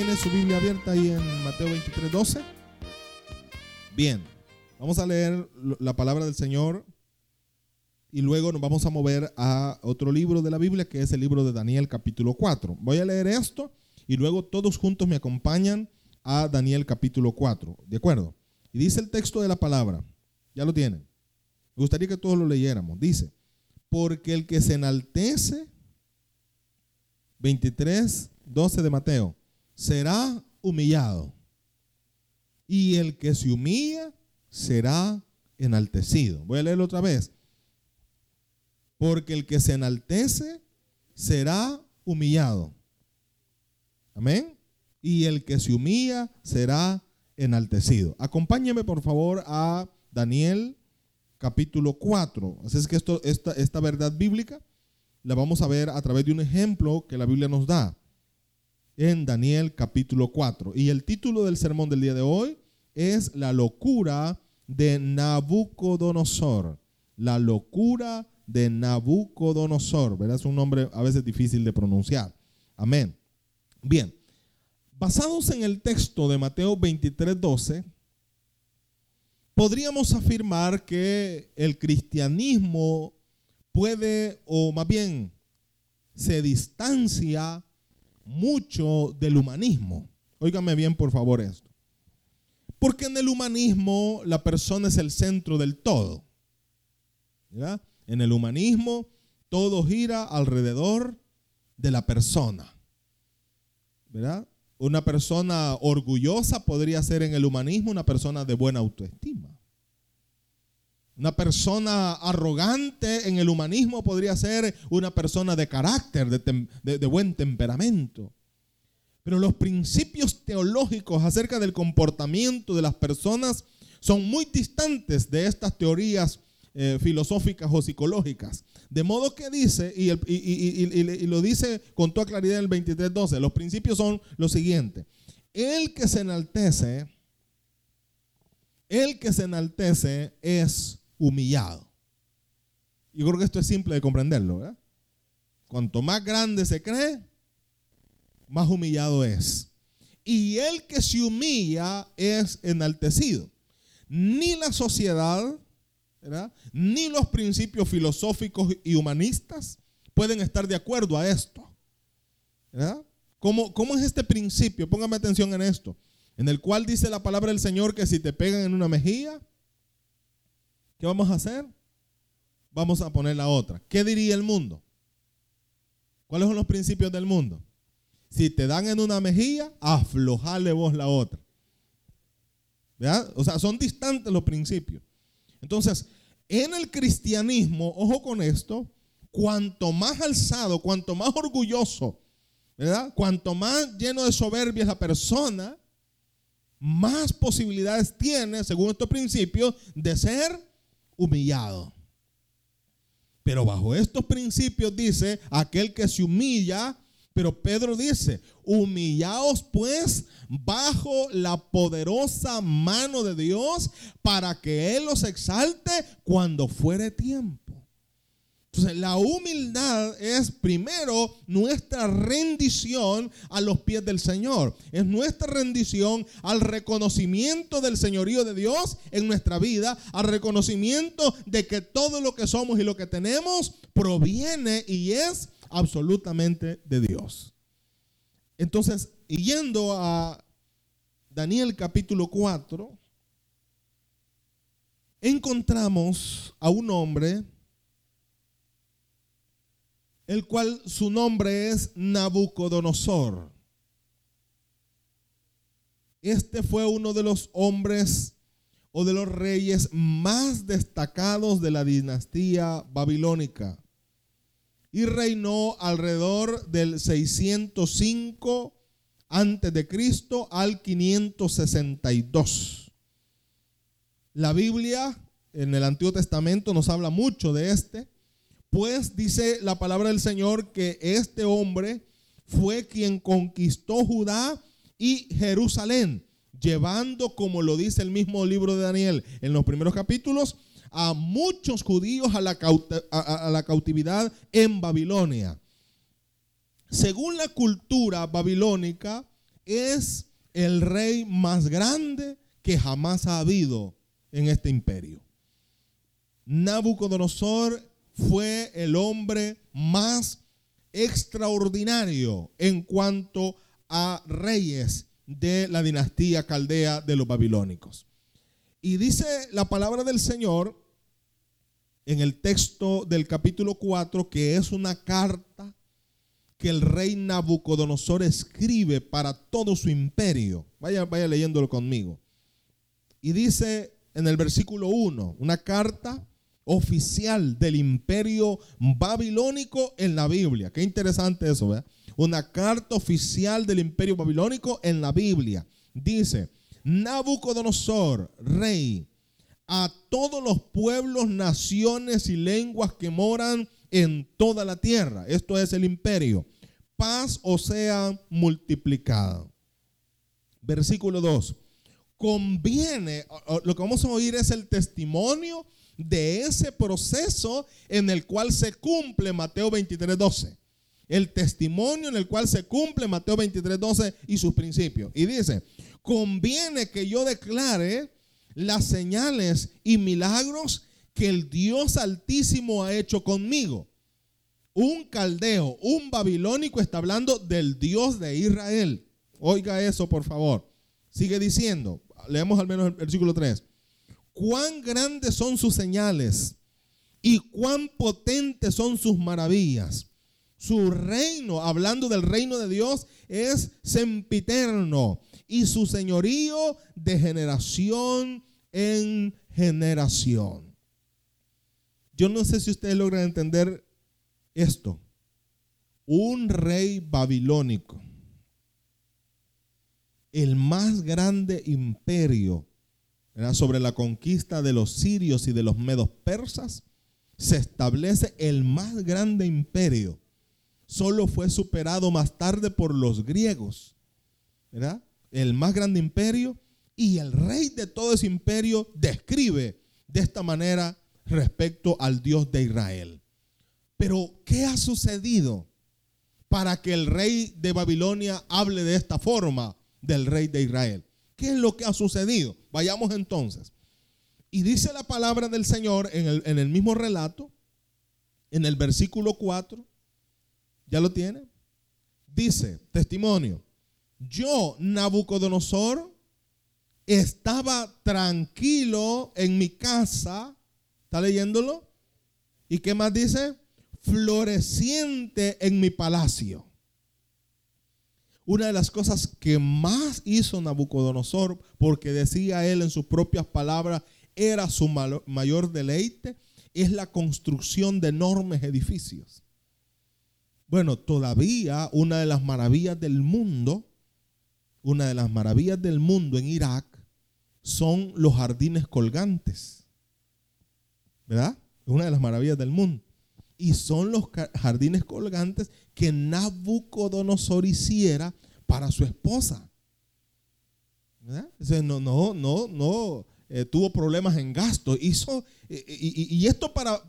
tiene su Biblia abierta ahí en Mateo 23, 12? Bien, vamos a leer la palabra del Señor y luego nos vamos a mover a otro libro de la Biblia que es el libro de Daniel capítulo 4. Voy a leer esto y luego todos juntos me acompañan a Daniel capítulo 4. ¿De acuerdo? Y dice el texto de la palabra, ya lo tienen. Me gustaría que todos lo leyéramos. Dice, porque el que se enaltece, 23, 12 de Mateo, será humillado. Y el que se humilla será enaltecido. Voy a leerlo otra vez. Porque el que se enaltece será humillado. Amén. Y el que se humilla será enaltecido. Acompáñeme por favor a Daniel capítulo 4. Así es que esto, esta, esta verdad bíblica la vamos a ver a través de un ejemplo que la Biblia nos da en Daniel capítulo 4. Y el título del sermón del día de hoy es La locura de Nabucodonosor. La locura de Nabucodonosor. ¿verdad? Es un nombre a veces difícil de pronunciar. Amén. Bien, basados en el texto de Mateo 23, 12, podríamos afirmar que el cristianismo puede, o más bien, se distancia mucho del humanismo. Óigame bien, por favor, esto. Porque en el humanismo la persona es el centro del todo. En el humanismo todo gira alrededor de la persona. Una persona orgullosa podría ser en el humanismo una persona de buena autoestima. Una persona arrogante en el humanismo podría ser una persona de carácter, de, de, buen temperamento. Pero los principios teológicos acerca del comportamiento de las personas son muy distantes de estas teorías eh, filosóficas o psicológicas. De modo que dice, y, y, lo dice con toda claridad en el 23.12, los principios son los siguientes. El que se enaltece, el que se enaltece es humillado. Yo creo que esto es simple de comprenderlo. Cuanto más grande se cree, más humillado es. Y el que se humilla es enaltecido. Ni la sociedad, ni los principios filosóficos y humanistas pueden estar de acuerdo a esto. ¿Cómo, ¿Cómo es este principio? Póngame atención en esto. En el cual dice la palabra del Señor que si te pegan en una mejilla, ¿qué vamos a hacer? Vamos a poner la otra. ¿Qué diría el mundo? ¿Cuáles son los principios del mundo? Si te dan en una mejilla, aflojale vos la otra. ¿Verdad? O sea, son distantes los principios. Entonces, en el cristianismo, ojo con esto, cuanto más alzado, cuanto más orgulloso, ¿verdad? Cuanto más lleno de soberbia es la persona, más posibilidades tiene, según estos principios, de ser humillado. Pero bajo estos principios dice, aquel que se humilla pero Pedro dice, humillaos pues bajo la poderosa mano de Dios para que Él los exalte cuando fuere tiempo. Entonces la humildad es primero nuestra rendición a los pies del Señor. Es nuestra rendición al reconocimiento del señorío de Dios en nuestra vida, al reconocimiento de que todo lo que somos y lo que tenemos proviene y es absolutamente de Dios. Entonces, yendo a Daniel capítulo 4, encontramos a un hombre, el cual su nombre es Nabucodonosor. Este fue uno de los hombres o de los reyes más destacados de la dinastía babilónica y reinó alrededor del 605 antes de Cristo al 562. La Biblia en el Antiguo Testamento nos habla mucho de este, pues dice la palabra del Señor que este hombre fue quien conquistó Judá y Jerusalén, llevando, como lo dice el mismo libro de Daniel en los primeros capítulos, a muchos judíos a la, a la cautividad en Babilonia. Según la cultura babilónica, es el rey más grande que jamás ha habido en este imperio. Nabucodonosor fue el hombre más extraordinario en cuanto a reyes de la dinastía caldea de los babilónicos. Y dice la palabra del Señor en el texto del capítulo 4 que es una carta que el rey Nabucodonosor escribe para todo su imperio. Vaya, vaya leyéndolo conmigo. Y dice en el versículo 1, una carta oficial del imperio babilónico en la Biblia. Qué interesante eso, ¿verdad? Una carta oficial del imperio babilónico en la Biblia. Dice, Nabucodonosor, rey, a todos los pueblos, naciones y lenguas que moran en toda la tierra. Esto es el imperio. Paz o sea multiplicada. Versículo 2. Conviene, lo que vamos a oír es el testimonio de ese proceso en el cual se cumple Mateo 23, 12. El testimonio en el cual se cumple Mateo 23, 12 y sus principios. Y dice, conviene que yo declare las señales y milagros que el Dios Altísimo ha hecho conmigo. Un caldeo, un babilónico está hablando del Dios de Israel. Oiga eso, por favor. Sigue diciendo, leemos al menos el versículo 3 cuán grandes son sus señales y cuán potentes son sus maravillas. Su reino, hablando del reino de Dios, es sempiterno y su señorío de generación en generación. Yo no sé si ustedes logran entender esto. Un rey babilónico, el más grande imperio sobre la conquista de los sirios y de los medos persas, se establece el más grande imperio. Solo fue superado más tarde por los griegos. ¿verdad? El más grande imperio y el rey de todo ese imperio describe de esta manera respecto al Dios de Israel. Pero, ¿qué ha sucedido para que el rey de Babilonia hable de esta forma del rey de Israel? ¿Qué es lo que ha sucedido? Vayamos entonces. Y dice la palabra del Señor en el, mismo relato, en el versículo 4. ¿Ya lo tiene? Dice, testimonio, yo, Nabucodonosor, estaba tranquilo en mi casa. ¿Está leyéndolo? ¿Y qué más dice? Floreciente en mi palacio. Una de las cosas que más hizo Nabucodonosor, porque decía él en sus propias palabras, era su mayor deleite, es la construcción de enormes edificios. Bueno, todavía una de las maravillas del mundo, una de las maravillas del mundo en Irak son los jardines colgantes. ¿Verdad? Una de las maravillas del mundo y son los jardines colgantes que Nabucodonosor hiciera para su esposa. no, no, no, no eh, tuvo problemas en gasto. Hizo, y, y, esto para,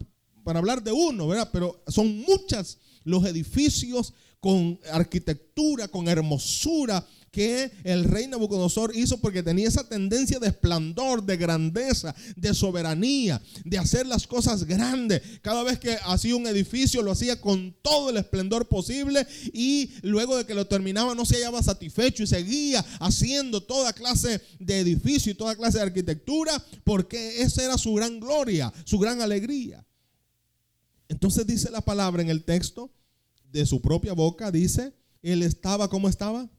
para hablar de uno, ¿verdad? Pero son muchas los edificios con arquitectura, con hermosura, que el rey Nabucodonosor hizo porque tenía esa tendencia de esplendor, de grandeza, de soberanía, de hacer las cosas grandes. Cada vez que hacía un edificio lo hacía con todo el esplendor posible y luego de que lo terminaba no se hallaba satisfecho y seguía haciendo toda clase de edificio y toda clase de arquitectura porque esa era su gran gloria, su gran alegría. Entonces dice la palabra en el texto de su propia boca, dice, él estaba, ¿cómo estaba?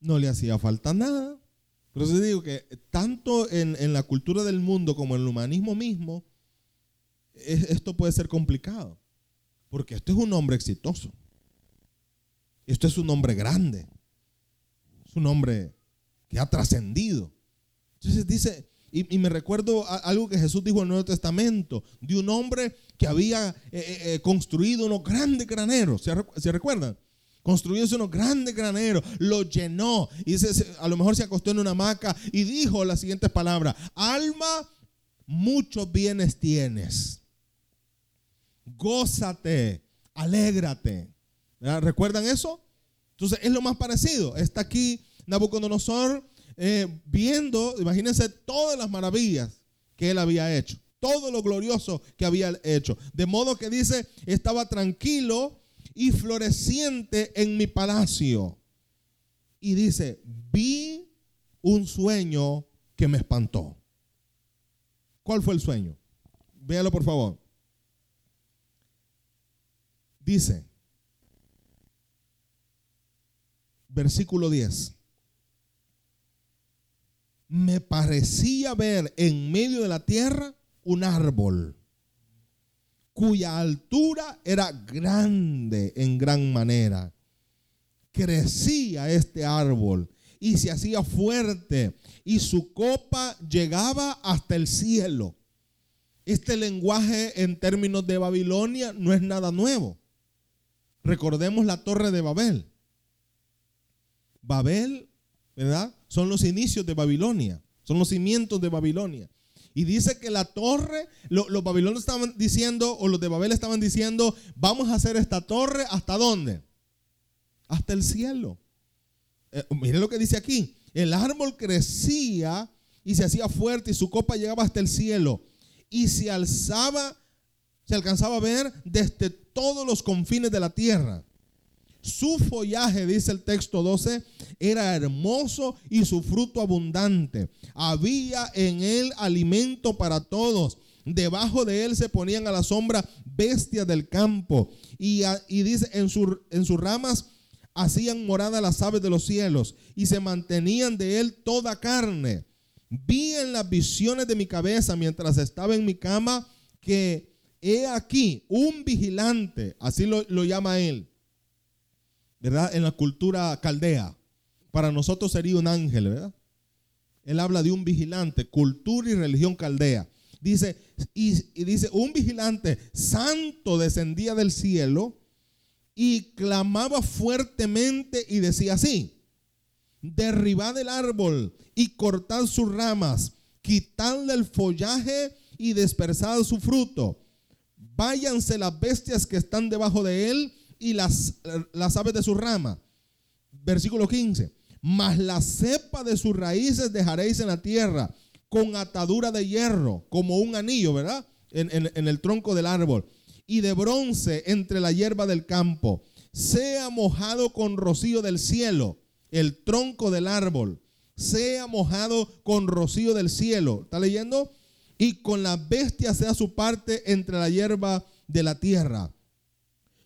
no le hacía falta nada. Pero eso digo que tanto en, la cultura del mundo como en el humanismo mismo, esto puede ser complicado. Porque esto es un hombre exitoso. Esto es un hombre grande. Es un hombre que ha trascendido. Entonces dice, y, me recuerdo algo que Jesús dijo en el Nuevo Testamento, de un hombre que había eh, eh, eh, construido unos grandes graneros. ¿Se, ¿Se recuerdan? Construyó unos grandes graneros, lo llenó y a lo mejor se acostó en una hamaca y dijo las siguientes palabras, alma, muchos bienes tienes, gózate, alégrate. ¿Recuerdan eso? Entonces es lo más parecido. Está aquí Nabucodonosor eh, viendo, imagínense todas las maravillas que él había hecho, todo lo glorioso que había hecho. De modo que dice, estaba tranquilo y floreciente en mi palacio. Y dice, vi un sueño que me espantó. ¿Cuál fue el sueño? Véalo por favor. Dice, versículo 10. Me parecía ver en medio de la tierra un árbol cuya altura era grande en gran manera. Crecía este árbol y se hacía fuerte y su copa llegaba hasta el cielo. Este lenguaje en términos de Babilonia no es nada nuevo. Recordemos la torre de Babel. Babel, ¿verdad? Son los inicios de Babilonia, son los cimientos de Babilonia. Y dice que la torre, los babilonios estaban diciendo, o los de Babel estaban diciendo, vamos a hacer esta torre hasta dónde? Hasta el cielo. Eh, mire lo que dice aquí. El árbol crecía y se hacía fuerte y su copa llegaba hasta el cielo. Y se alzaba, se alcanzaba a ver desde todos los confines de la tierra. Su follaje, dice el texto 12, era hermoso y su fruto abundante. Había en él alimento para todos. Debajo de él se ponían a la sombra bestias del campo. Y, dice, en, en sus ramas hacían morada las aves de los cielos y se mantenían de él toda carne. Vi en las visiones de mi cabeza mientras estaba en mi cama que he aquí un vigilante, así lo, lo llama él, ¿verdad? En la cultura caldea. Para nosotros sería un ángel, ¿verdad? Él habla de un vigilante, cultura y religión caldea. Dice, y, dice, un vigilante santo descendía del cielo y clamaba fuertemente y decía así, derribad el árbol y cortad sus ramas, quitadle el follaje y dispersad su fruto. Váyanse las bestias que están debajo de él y las, las aves de su rama. Versículo 15. Mas la cepa de sus raíces dejaréis en la tierra con atadura de hierro, como un anillo, ¿verdad? En, en el tronco del árbol. Y de bronce entre la hierba del campo. Sea mojado con rocío del cielo, el tronco del árbol. Sea mojado con rocío del cielo. ¿Está leyendo? Y con la bestia sea su parte entre la hierba de la tierra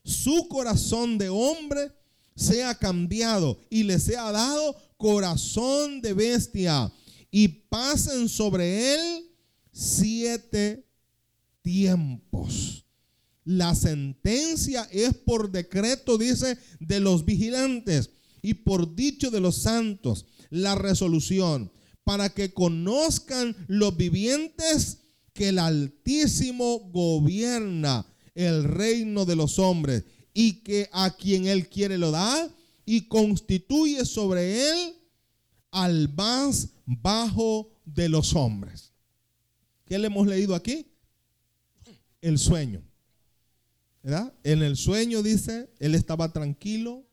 su corazón de hombre sea cambiado y le sea dado corazón de bestia. Y pasen sobre él siete tiempos. La sentencia es por decreto, dice, de los vigilantes y por dicho de los santos, la resolución, para que conozcan los vivientes que el Altísimo gobierna el reino de los hombres y que a quien él quiere lo da y constituye sobre él al más bajo de los hombres. ¿Qué le hemos leído aquí? El sueño. ¿Verdad? En el sueño dice, él estaba tranquilo,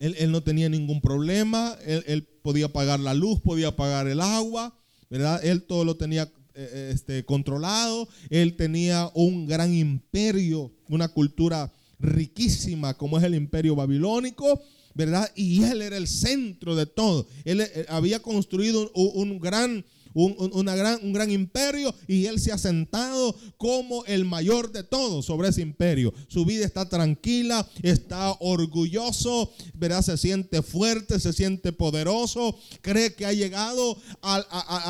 él, no tenía ningún problema, él, él, podía pagar la luz, podía pagar el agua, ¿verdad? Él todo lo tenía este, controlado, él tenía un gran imperio, una cultura riquísima como es el imperio babilónico, ¿verdad? Y él era el centro de todo. Él, eh, había construido un gran un, una gran, un gran imperio y él se ha sentado como el mayor de todos sobre ese imperio. Su vida está tranquila, está orgulloso, ¿verdad? Se siente fuerte, se siente poderoso, cree que ha llegado a,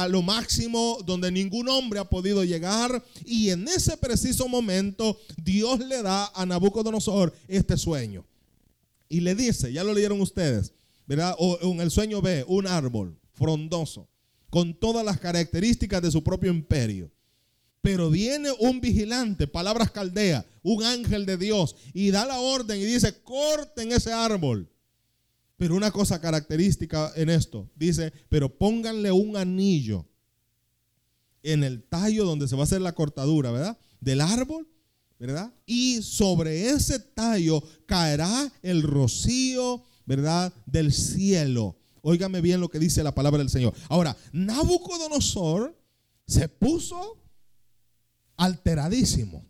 a lo máximo donde ningún hombre ha podido llegar y en ese preciso momento Dios le da a Nabucodonosor este sueño. Y le dice, ya lo leyeron ustedes, ¿verdad? O en el sueño ve un árbol frondoso con todas las características de su propio imperio. Pero viene un vigilante, palabras caldea, un ángel de Dios, y da la orden y dice, corten ese árbol. Pero una cosa característica en esto, dice, pero pónganle un anillo en el tallo donde se va a hacer la cortadura, ¿verdad? Del árbol, ¿verdad? Y sobre ese tallo caerá el rocío, ¿verdad? Del cielo. Óigame bien lo que dice la palabra del Señor. Ahora, Nabucodonosor se puso alteradísimo.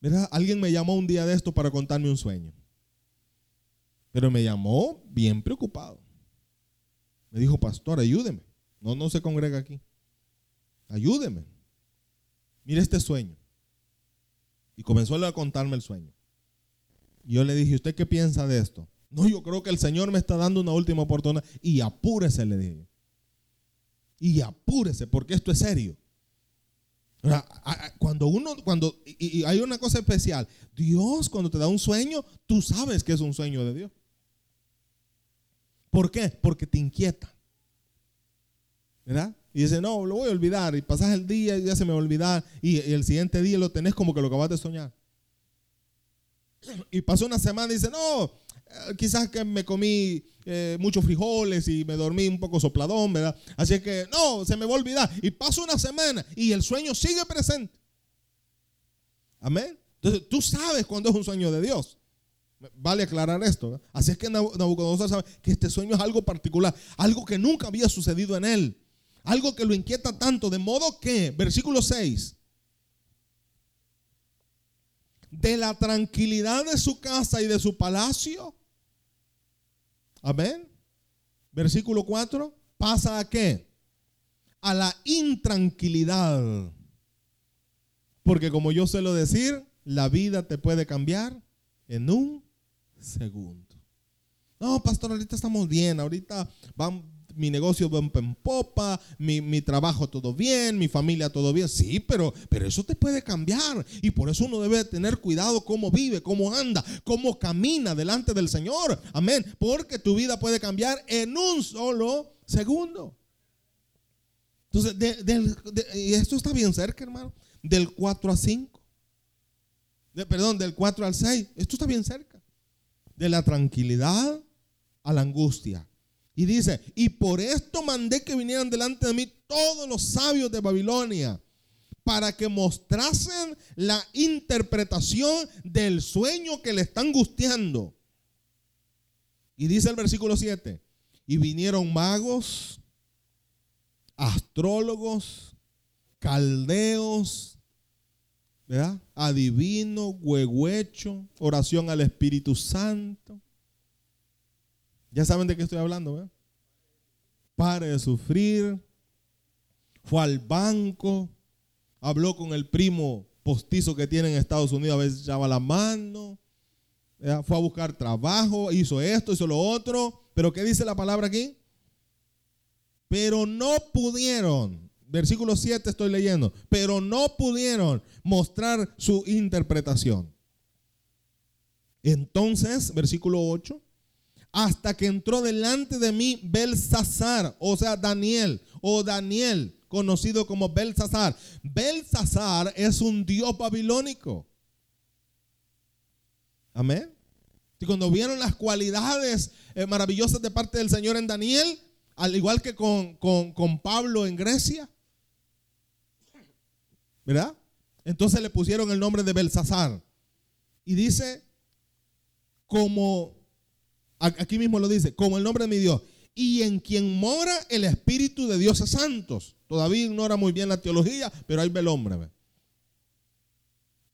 ¿Verdad? Alguien me llamó un día de esto para contarme un sueño. Pero me llamó bien preocupado. Me dijo, pastor, ayúdeme. No, no se congrega aquí. Ayúdeme. Mire este sueño. Y comenzó a contarme el sueño. Y yo le dije, ¿usted qué piensa de esto? No, yo creo que el Señor me está dando una última oportunidad. Y apúrese, le dije. Y apúrese, porque esto es serio. Cuando uno, cuando, y, hay una cosa especial, Dios cuando te da un sueño, tú sabes que es un sueño de Dios. ¿Por qué? Porque te inquieta. ¿Verdad? Y dice, no, lo voy a olvidar. Y pasas el día y ya se me va a olvidar. Y, y el siguiente día lo tenés como que lo acabas de soñar. Y pasó una semana y dice, no, quizás que me comí eh, muchos frijoles y me dormí un poco sopladón, ¿verdad? Así que no, se me va a olvidar. Y paso una semana y el sueño sigue presente. Amén. Entonces tú sabes cuando es un sueño de Dios. Vale aclarar esto. Así es que Nabucodonosor sabe que este sueño es algo particular, algo que nunca había sucedido en él, algo que lo inquieta tanto, de modo que, versículo 6, de la tranquilidad de su casa y de su palacio. Amén. Versículo 4. ¿Pasa a qué? A la intranquilidad. Porque como yo suelo decir, la vida te puede cambiar en un segundo. No, pastor, ahorita estamos bien, ahorita vamos, mi negocio va en popa, mi, trabajo todo bien, mi familia todo bien. Sí, pero, pero eso te puede cambiar. Y por eso uno debe tener cuidado cómo vive, cómo anda, cómo camina delante del Señor. Amén. Porque tu vida puede cambiar en un solo segundo. Entonces, y esto está bien cerca, hermano. Del 4 a 5. perdón, del 4 al 6. Esto está bien cerca. De la tranquilidad a la angustia y dice, y por esto mandé que vinieran delante de mí todos los sabios de Babilonia, para que mostrasen la interpretación del sueño que le están angustiando. Y dice el versículo 7, y vinieron magos, astrólogos, caldeos, ¿verdad? Adivino, huehuecho, oración al Espíritu Santo ya saben de qué estoy hablando, ¿verdad? Pare de sufrir. Fue al banco. Habló con el primo postizo que tiene en Estados Unidos. A veces echaba la mano. Fue a buscar trabajo. Hizo esto, hizo lo otro. Pero ¿qué dice la palabra aquí? Pero no pudieron. Versículo 7 estoy leyendo. Pero no pudieron mostrar su interpretación. Entonces, versículo 8 hasta que entró delante de mí Belsasar, o sea, Daniel, o Daniel, conocido como Belsasar. Belsasar es un dios babilónico. Amén. Y cuando vieron las cualidades eh, maravillosas de parte del Señor en Daniel, al igual que con, con Pablo en Grecia, ¿verdad? Entonces le pusieron el nombre de Belsasar. Y dice, como Aquí mismo lo dice, como el nombre de mi Dios. Y en quien mora el Espíritu de dioses santos. Todavía ignora muy bien la teología, pero ahí ve el hombre.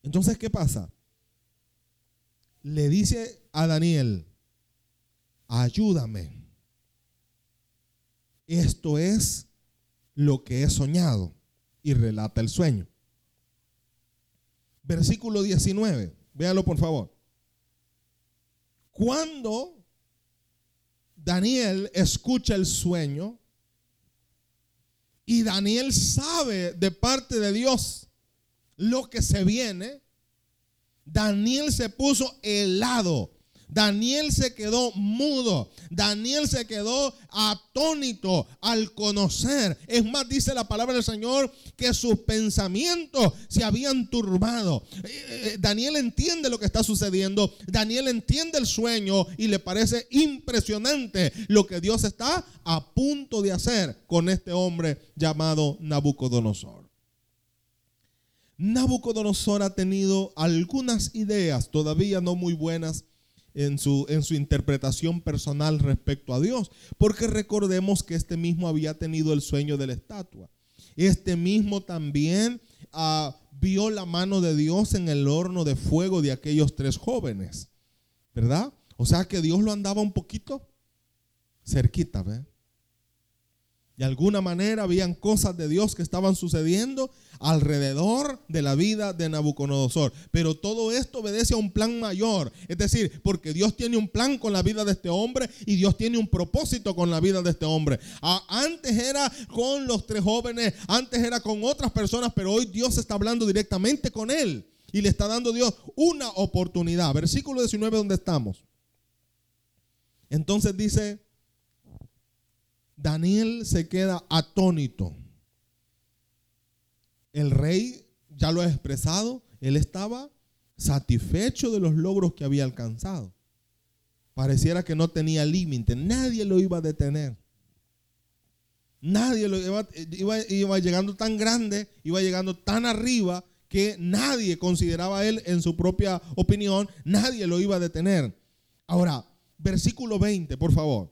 Entonces, ¿qué pasa? Le dice a Daniel, ayúdame. Esto es lo que he soñado. Y relata el sueño. Versículo 19. Véalo por favor. Cuando Daniel escucha el sueño y Daniel sabe de parte de Dios lo que se viene. Daniel se puso helado Daniel se quedó mudo. Daniel se quedó atónito al conocer. Es más, dice la palabra del Señor que sus pensamientos se habían turbado. Eh, eh, Daniel entiende lo que está sucediendo. Daniel entiende el sueño y le parece impresionante lo que Dios está a punto de hacer con este hombre llamado Nabucodonosor. Nabucodonosor ha tenido algunas ideas, todavía no muy buenas, en su, en su interpretación personal respecto a Dios, porque recordemos que este mismo había tenido el sueño de la estatua. Este mismo también ah, vio la mano de Dios en el horno de fuego de aquellos tres jóvenes, ¿verdad? O sea que Dios lo andaba un poquito cerquita, ¿ve? De alguna manera habían cosas de Dios que estaban sucediendo alrededor de la vida de Nabucodonosor. Pero todo esto obedece a un plan mayor. Es decir, porque Dios tiene un plan con la vida de este hombre y Dios tiene un propósito con la vida de este hombre. Antes era con los tres jóvenes, antes era con otras personas, pero hoy Dios está hablando directamente con él. Y le está dando Dios una oportunidad. Versículo 19 donde estamos. Entonces dice, Daniel se queda atónito. El rey ya lo ha expresado, él estaba satisfecho de los logros que había alcanzado. Pareciera que no tenía límite, nadie lo iba a detener. Nadie lo iba, llegando tan grande, iba llegando tan arriba que nadie consideraba a él en su propia opinión, nadie lo iba a detener. Ahora, versículo 20, por favor.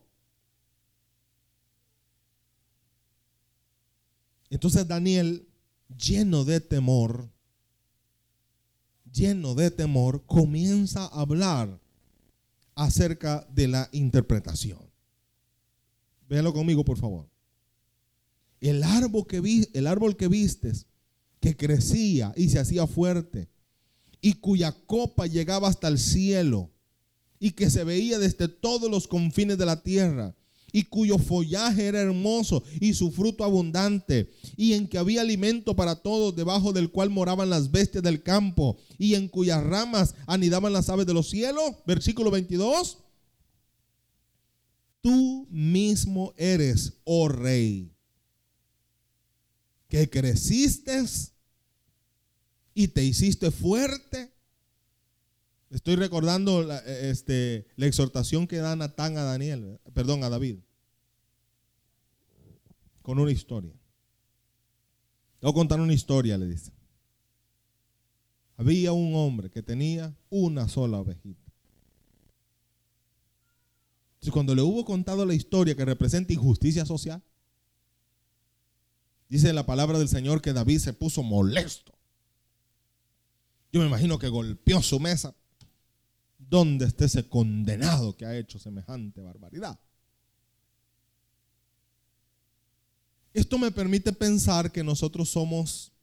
Entonces Daniel, lleno de temor, lleno de temor, comienza a hablar acerca de la interpretación. Véalo conmigo, por favor. El árbol que, vi, el árbol que vistes, que crecía y se hacía fuerte, y cuya copa llegaba hasta el cielo, y que se veía desde todos los confines de la tierra, y cuyo follaje era hermoso y su fruto abundante, y en que había alimento para todos, debajo del cual moraban las bestias del campo, y en cuyas ramas anidaban las aves de los cielos. Versículo 22. Tú mismo eres, oh rey, que creciste y te hiciste fuerte. Estoy recordando la, este, la exhortación que da Natán a Daniel, perdón, a David con una historia. Voy a contar una historia, le dice. Había un hombre que tenía una sola ovejita. Entonces, cuando le hubo contado la historia que representa injusticia social, dice la palabra del Señor que David se puso molesto. Yo me imagino que golpeó su mesa. ¿Dónde está ese condenado que ha hecho semejante barbaridad? Esto me permite pensar que nosotros somos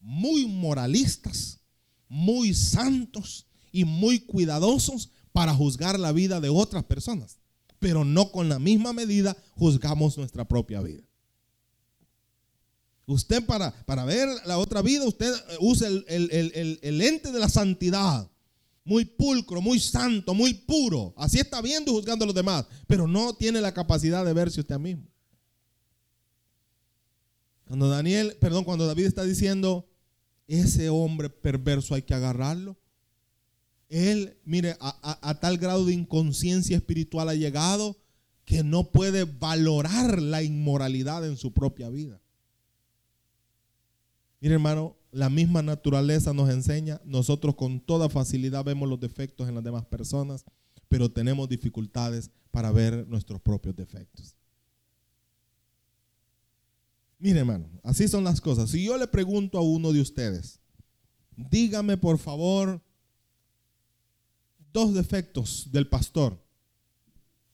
muy moralistas, muy santos y muy cuidadosos para juzgar la vida de otras personas, pero no con la misma medida juzgamos nuestra propia vida. Usted para, para ver la otra vida, usted usa el, el, el ente de la santidad, muy pulcro, muy santo, muy puro. Así está viendo y juzgando a los demás, pero no tiene la capacidad de verse usted mismo. Cuando Daniel, perdón, cuando David está diciendo, ese hombre perverso hay que agarrarlo. Él, mire, a, tal grado de inconsciencia espiritual ha llegado que no puede valorar la inmoralidad en su propia vida. Mire, hermano, la misma naturaleza nos enseña, nosotros con toda facilidad vemos los defectos en las demás personas, pero tenemos dificultades para ver nuestros propios defectos. Mire, hermano, así son las cosas. Si yo le pregunto a uno de ustedes, dígame por favor dos defectos del pastor.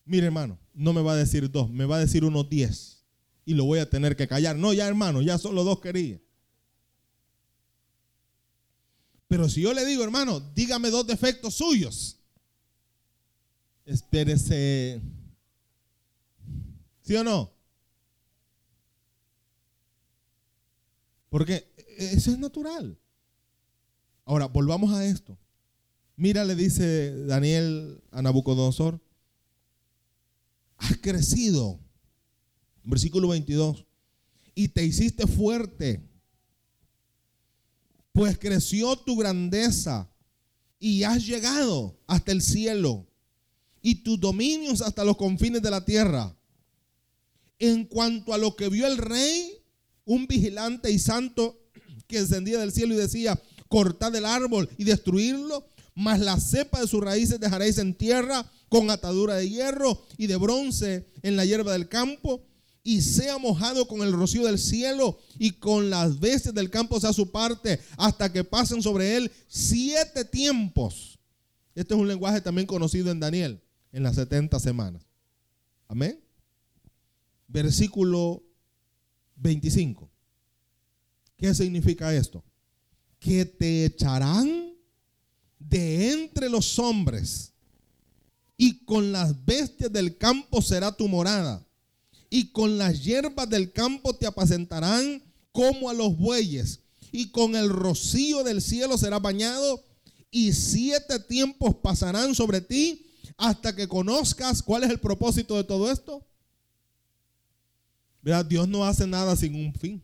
Mire, hermano, no me va a decir dos, me va a decir unos diez. Y lo voy a tener que callar. No, ya, hermano, ya solo dos quería. Pero si yo le digo, hermano, dígame dos defectos suyos. Espérese. ¿Sí o no? Porque eso es natural. Ahora, volvamos a esto. Mira, le dice Daniel a Nabucodonosor, has crecido, versículo 22, y te hiciste fuerte, pues creció tu grandeza y has llegado hasta el cielo y tus dominios hasta los confines de la tierra. En cuanto a lo que vio el rey, un vigilante y santo que descendía del cielo y decía, cortad el árbol y destruirlo, mas la cepa de sus raíces dejaréis en tierra con atadura de hierro y de bronce en la hierba del campo, y sea mojado con el rocío del cielo y con las bestias del campo sea su parte, hasta que pasen sobre él siete tiempos. Este es un lenguaje también conocido en Daniel, en las 70 semanas. Amén. Versículo 25. ¿Qué significa esto? Que te echarán de entre los hombres y con las bestias del campo será tu morada y con las hierbas del campo te apacentarán como a los bueyes y con el rocío del cielo será bañado y siete tiempos pasarán sobre ti hasta que conozcas cuál es el propósito de todo esto. Dios no hace nada sin un fin.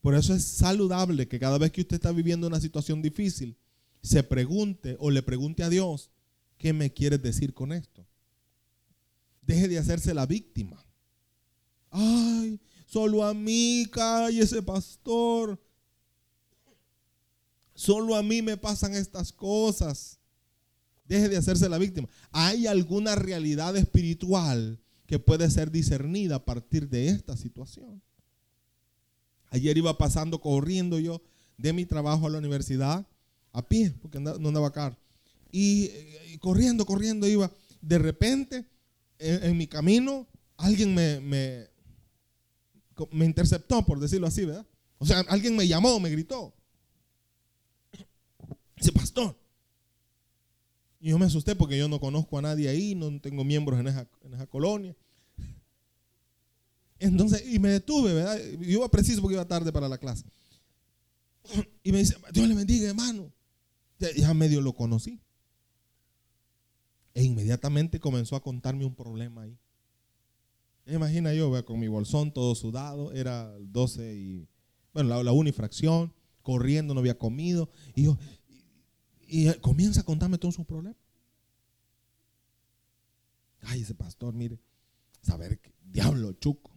Por eso es saludable que cada vez que usted está viviendo una situación difícil, se pregunte o le pregunte a Dios, ¿qué me quieres decir con esto? Deje de hacerse la víctima. Ay, solo a mí ese pastor. Solo a mí me pasan estas cosas. Deje de hacerse la víctima. Hay alguna realidad espiritual que puede ser discernida a partir de esta situación. Ayer iba pasando corriendo yo de mi trabajo a la universidad a pie, porque no andaba acá. Y, y corriendo, corriendo iba. De repente, en, mi camino, alguien me, me, interceptó, por decirlo así, ¿verdad? O sea, alguien me llamó, me gritó. Dice, pastor. Y yo me asusté porque yo no conozco a nadie ahí, no tengo miembros en esa, en esa colonia. Entonces, y me detuve, ¿verdad? Yo iba preciso porque iba tarde para la clase. Y me dice, Dios le bendiga, hermano. Ya, medio lo conocí. E inmediatamente comenzó a contarme un problema ahí. Imagina yo, con mi bolsón todo sudado, era 12 y, bueno, la, la unifracción, corriendo, no había comido. Y yo, comienza a contarme todos sus problemas. Ay, ese pastor, mire, saber qué diablo chuco.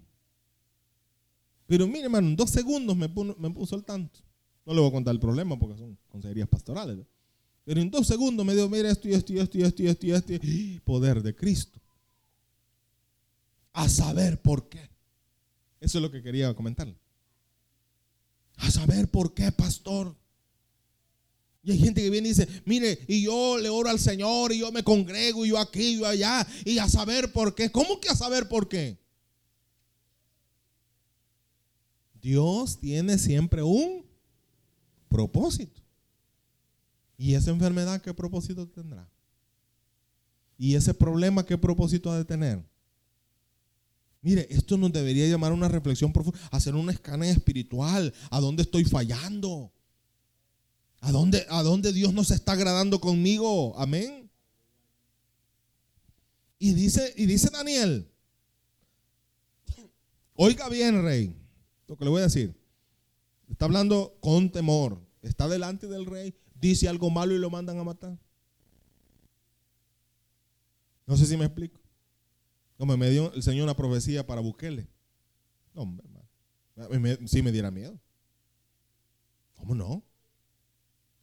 Pero mire, hermano, en dos segundos me puso, el tanto. No le voy a contar el problema porque son consejerías pastorales. Pero en dos segundos me dijo, mire esto y esto y esto y esto y esto y esto. Poder de Cristo. A saber por qué. Eso es lo que quería comentar. A saber por qué, pastor. Y hay gente que viene y dice, mire, y yo le oro al Señor, y yo me congrego, y yo aquí, y yo allá, y a saber por qué. ¿Cómo que a saber por qué? Dios tiene siempre un propósito. ¿Y esa enfermedad qué propósito tendrá? ¿Y ese problema qué propósito ha de tener? Mire, esto nos debería llamar a una reflexión profunda, hacer un escáner espiritual. ¿A dónde estoy fallando? ¿A dónde, ¿A dónde Dios no se está agradando conmigo? Amén. Y dice, y dice Daniel, oiga bien, rey lo que le voy a decir. Está hablando con temor. Está delante del rey, dice algo malo y lo mandan a matar. No sé si me explico. Como me dio el Señor una profecía para buscarle. No, hombre, sí me diera miedo. ¿Cómo no?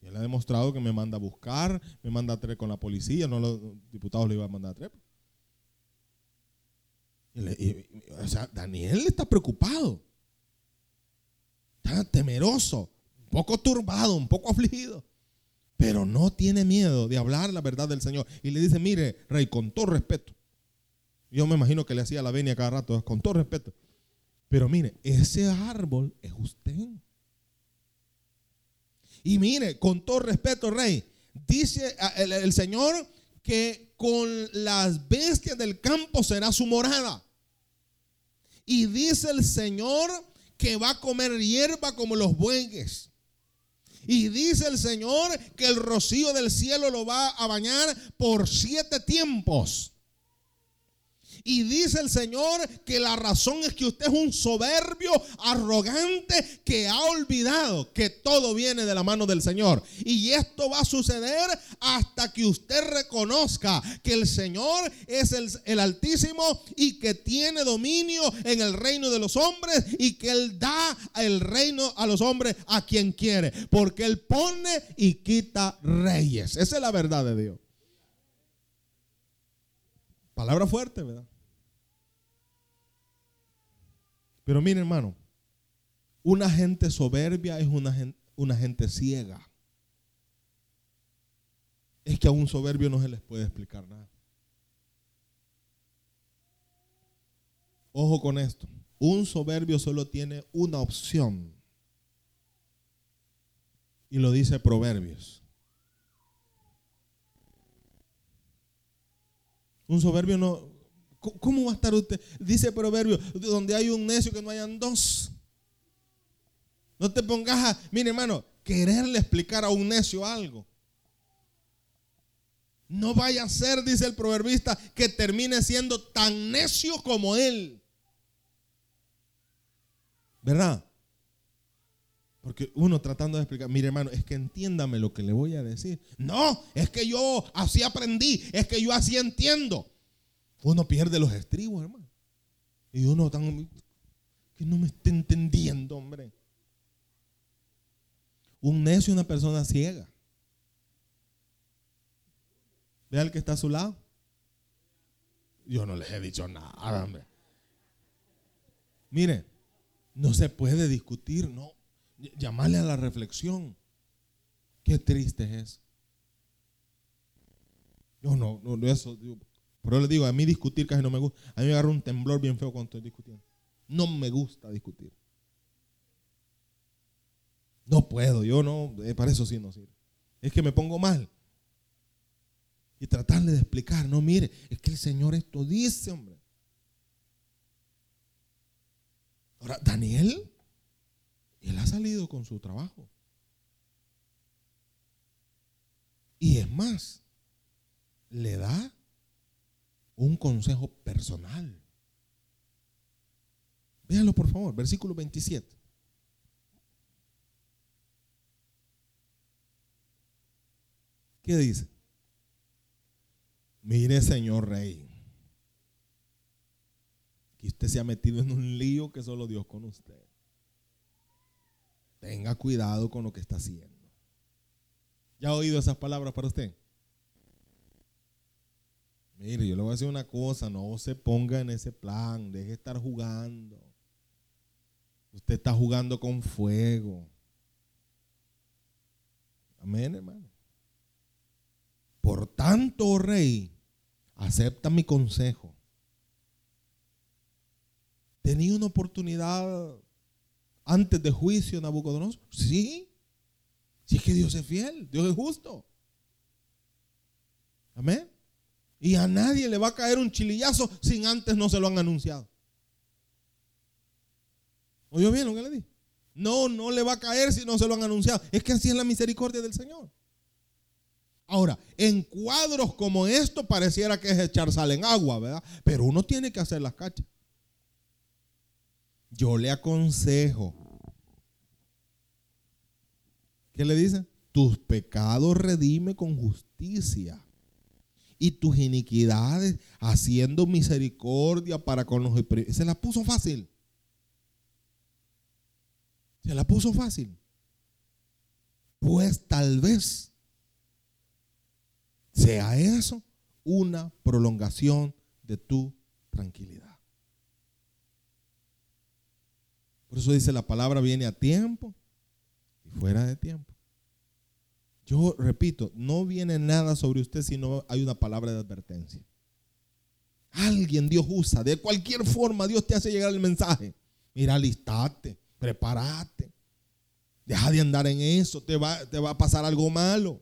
Él ha demostrado que me manda a buscar, me manda a tres con la policía, no los diputados le iban a mandar a tres. o sea, Daniel está preocupado. Está temeroso, un poco turbado, un poco afligido, pero no tiene miedo de hablar la verdad del Señor. Y le dice, mire, rey, con todo respeto. Yo me imagino que le hacía la venia cada rato, con todo respeto. Pero mire, ese árbol es usted. Y mire, con todo respeto, rey, dice el, el Señor que con las bestias del campo será su morada. Y dice el Señor que va a comer hierba como los bueyes. Y dice el Señor que el rocío del cielo lo va a bañar por siete tiempos. Y dice el Señor que la razón es que usted es un soberbio, arrogante, que ha olvidado que todo viene de la mano del Señor. Y esto va a suceder hasta que usted reconozca que el Señor es el, Altísimo y que tiene dominio en el reino de los hombres y que Él da el reino a los hombres a quien quiere. Porque Él pone y quita reyes. Esa es la verdad de Dios. Palabra fuerte, ¿verdad? Pero mire, hermano, una gente soberbia es una gente, ciega. Es que a un soberbio no se les puede explicar nada. Ojo con esto. Un soberbio solo tiene una opción. Y lo dice Proverbios. Un soberbio no, ¿Cómo va a estar usted? Dice Proverbio, donde hay un necio que no hayan dos. No te pongas a, mire hermano, quererle explicar a un necio algo. No vaya a ser, dice el proverbista, que termine siendo tan necio como él. ¿Verdad? Porque uno tratando de explicar, mire hermano, es que entiéndame lo que le voy a decir. No, es que yo así aprendí, es que yo así entiendo. Uno pierde los estribos, hermano. Y uno tan que no me está entendiendo, hombre. Un necio es una persona ciega. Ve al que está a su lado. Yo no les he dicho nada, hombre. Mire, no se puede discutir, no. Llamarle a la reflexión. Qué triste es. Yo no, no, eso, pero le digo, a mí discutir casi no me gusta. A mí me agarra un temblor bien feo cuando estoy discutiendo. No me gusta discutir. No puedo, yo no, eh, para eso sí no sirve. Es que me pongo mal. Y tratarle de explicar, no, mire, es que el Señor esto dice, hombre. Ahora, Daniel, él ha salido con su trabajo. Y es más, le da un consejo personal. Véanlo por favor, versículo 27. ¿Qué dice? Mire, señor rey, que usted se ha metido en un lío que solo Dios con usted. Tenga cuidado con lo que está haciendo. ¿Ya ha oído esas palabras para usted? Mire, yo le voy a decir una cosa, no se ponga en ese plan, deje de estar jugando. Usted está jugando con fuego. Amén, hermano. Por tanto, oh rey, acepta mi consejo. ¿Tenía una oportunidad antes de juicio, Nabucodonosor? Sí. Si es que Dios es fiel, Dios es justo. Amén. Y a nadie le va a caer un chilillazo sin antes no se lo han anunciado. ¿Oyó bien lo que le dije? No, no le va a caer si no se lo han anunciado. Es que así es la misericordia del Señor. Ahora, en cuadros como esto pareciera que es echar sal en agua, ¿verdad? Pero uno tiene que hacer las cachas. Yo le aconsejo. ¿Qué le dice? Tus pecados redime con justicia y tus iniquidades, haciendo misericordia para con los Se la puso fácil. Se la puso fácil. Pues tal vez sea eso una prolongación de tu tranquilidad. Por eso dice la palabra viene a tiempo y fuera de tiempo. Yo repito, no viene nada sobre usted si no hay una palabra de advertencia. Alguien Dios usa, de cualquier forma Dios te hace llegar el mensaje. Mira, listate, prepárate. Deja de andar en eso, te va, te va a pasar algo malo.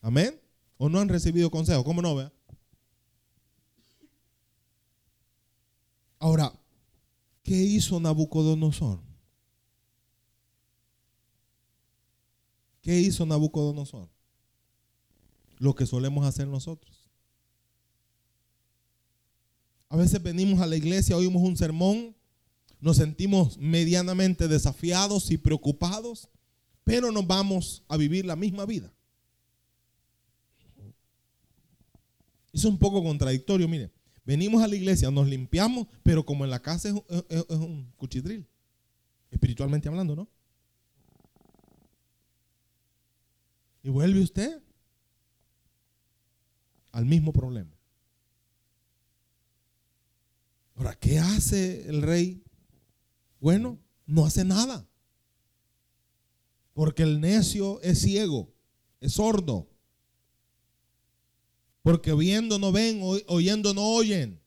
Amén. ¿O no han recibido consejo? ¿Cómo no, vea? Ahora, ¿qué hizo Nabucodonosor? ¿Qué hizo Nabucodonosor? Lo que solemos hacer nosotros. A veces venimos a la iglesia, oímos un sermón, nos sentimos medianamente desafiados y preocupados, pero nos vamos a vivir la misma vida. Es un poco contradictorio, mire. Venimos a la iglesia, nos limpiamos, pero como en la casa es, un cuchitril, espiritualmente hablando, ¿no? Y vuelve usted al mismo problema. Ahora, ¿qué hace el rey? Bueno, no hace nada. Porque el necio es ciego, es sordo. Porque viendo no ven, oyendo no oyen.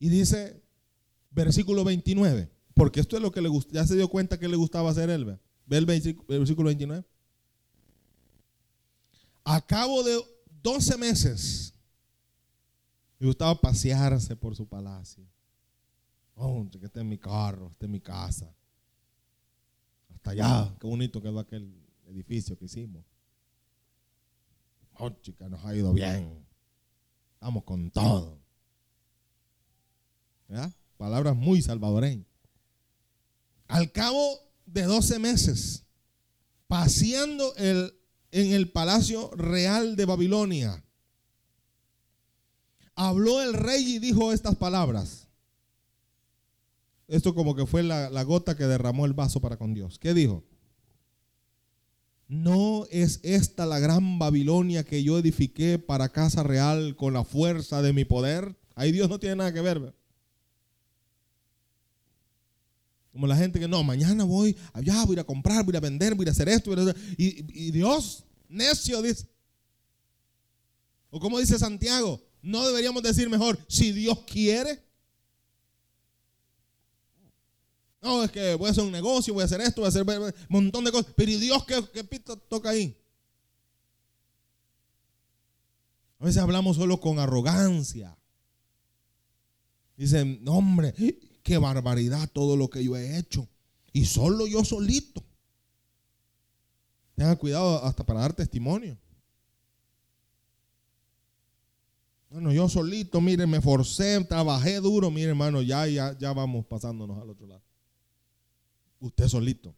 Y dice, versículo 29, porque esto es lo que le gusta, ya se dio cuenta que le gustaba hacer él. Ve el versículo 29. A cabo de 12 meses, le gustaba pasearse por su palacio. Oh, que esté en mi carro, esté en mi casa. Hasta allá, qué bonito quedó aquel edificio que hicimos. Oh, chica, nos ha ido bien. Estamos con todo. Palabras muy salvadoreñas. Al cabo de 12 meses, paseando el, en el palacio real de Babilonia, habló el rey y dijo estas palabras. Esto como que fue la, la gota que derramó el vaso para con Dios. ¿Qué dijo? ¿No es esta la gran Babilonia que yo edifiqué para casa real con la fuerza de mi poder? Ahí Dios no tiene nada que ver. Como la gente que no, mañana voy allá, voy a comprar, voy a vender, voy a hacer esto. Y, y Dios, necio, dice. O como dice Santiago, no deberíamos decir mejor, si Dios quiere. No, es que voy a hacer un negocio, voy a hacer esto, voy a hacer un montón de cosas. Pero ¿y Dios qué, qué pito toca ahí? A veces hablamos solo con arrogancia. Dicen, no, hombre, qué barbaridad todo lo que yo he hecho. Y solo yo solito. Tenga cuidado hasta para dar testimonio. Bueno, yo solito, mire, me forcé, trabajé duro, mire, hermano, ya, ya, ya vamos pasándonos al otro lado usted solito.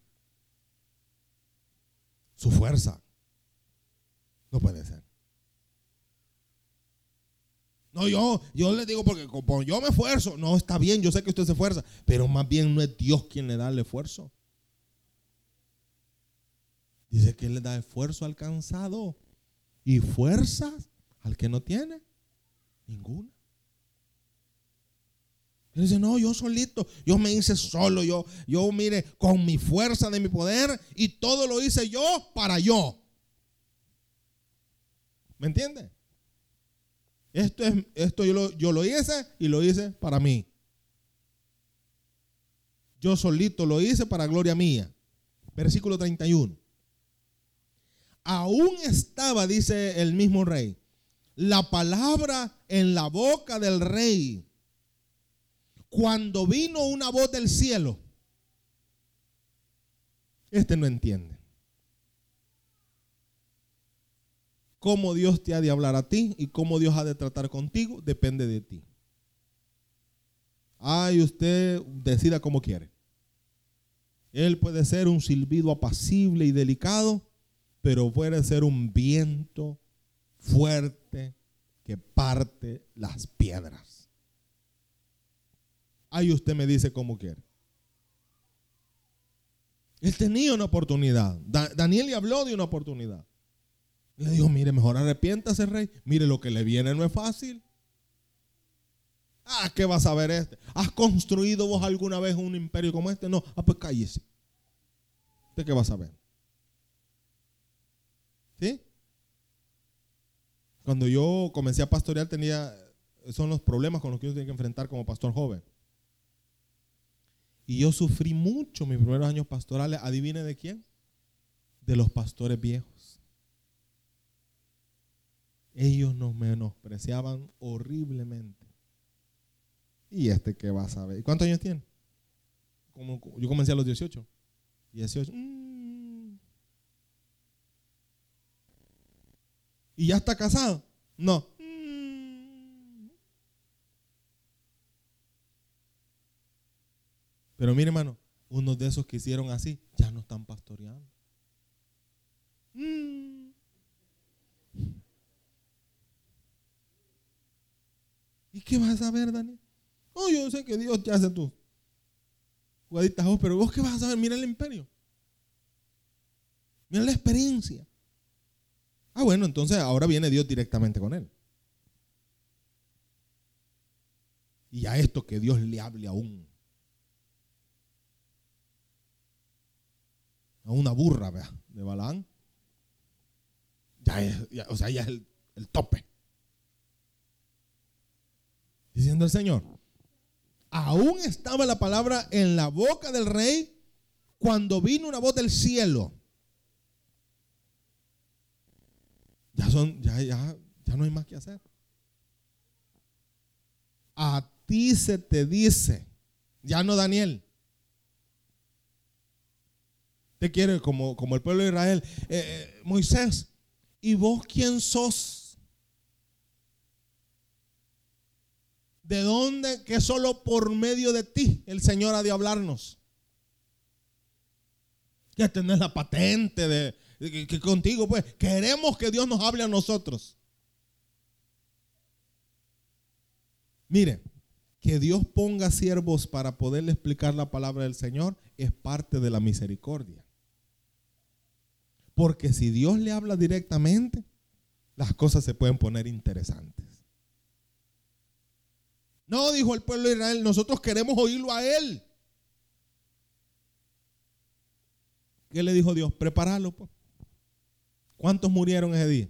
Su fuerza. No puede ser. No, yo, yo le digo porque como yo me esfuerzo, no está bien, yo sé que usted se esfuerza, pero más bien no es Dios quien le da el esfuerzo. Dice que Él le da esfuerzo al cansado y fuerzas al que no tiene ninguna. Él dice, no, yo solito, yo me hice solo, yo, yo mire, con mi fuerza de mi poder y todo lo hice yo para yo. ¿Me entiende? Esto, es, esto yo, lo, yo lo hice y lo hice para mí. Yo solito lo hice para gloria mía. Versículo 31. Aún estaba, dice el mismo rey, la palabra en la boca del rey cuando vino una voz del cielo, este no entiende. Cómo Dios te ha de hablar a ti y cómo Dios ha de tratar contigo depende de ti. Ay, usted decida como quiere. Él puede ser un silbido apacible y delicado, pero puede ser un viento fuerte que parte las piedras. Ahí usted me dice cómo quiere. Él tenía una oportunidad. Daniel le habló de una oportunidad. Le dijo, mire, mejor arrepiéntase, rey. Mire, lo que le viene no es fácil. Ah, ¿qué vas a ver este? ¿Has construido vos alguna vez un imperio como este? No. Ah, pues cállese. ¿De qué vas a ver? ¿Sí? Cuando yo comencé a pastorear tenía, son los problemas con los que uno tiene que enfrentar como pastor joven. Y yo sufrí mucho mis primeros años pastorales. ¿Adivine de quién? De los pastores viejos. Ellos nos menospreciaban horriblemente. ¿Y este qué va a saber? ¿Cuántos años tiene? Como, yo comencé a los 18. 18. Mm. ¿Y ya está casado? No. Mm. Pero mire, hermano, unos de esos que hicieron así ya no están pastoreando. Mmm. ¿Y qué vas a ver, Daniel? No, yo sé que Dios ya hace tú jugaditas, pero vos qué vas a saber, mira el imperio. Mira la experiencia. Ah, bueno, entonces ahora viene Dios directamente con él. Y a esto que Dios le hable aún. A una burra, vea, de Balán. Ya es, o sea, ya es el tope. Diciendo el Señor, aún estaba la palabra en la boca del rey cuando vino una voz del cielo. Ya son, ya, ya, ya no hay más que hacer. A ti se te dice, ya no Daniel. Te quiere como, como el pueblo de Israel. Eh, eh, Moisés, ¿y vos quién sos? ¿De dónde? Que solo por medio de ti el Señor ha de hablarnos. Que tenés la patente de, que, contigo, pues queremos que Dios nos hable a nosotros. Mire, que Dios ponga siervos para poderle explicar la palabra del Señor es parte de la misericordia. Porque si Dios le habla directamente, las cosas se pueden poner interesantes. No, dijo el pueblo de Israel, nosotros queremos oírlo a él. ¿Qué le dijo Dios? Prepáralo. Pues. ¿Cuántos murieron ese día?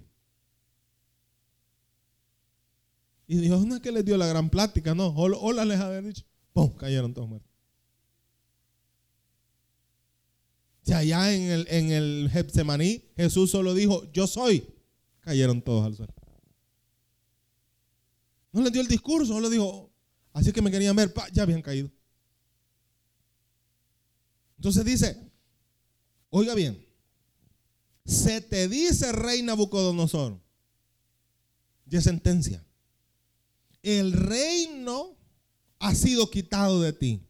Y Dios no es que les dio la gran plática, no. Hola, les había dicho. ¡Pum! Cayeron todos muertos. Si allá en el, en el Getsemaní Jesús solo dijo, yo soy, cayeron todos al suelo. No les dio el discurso, solo dijo, Así que me querían ver, ya habían caído. Entonces dice, oiga bien, se te dice rey Nabucodonosor, de sentencia, el reino ha sido quitado de ti.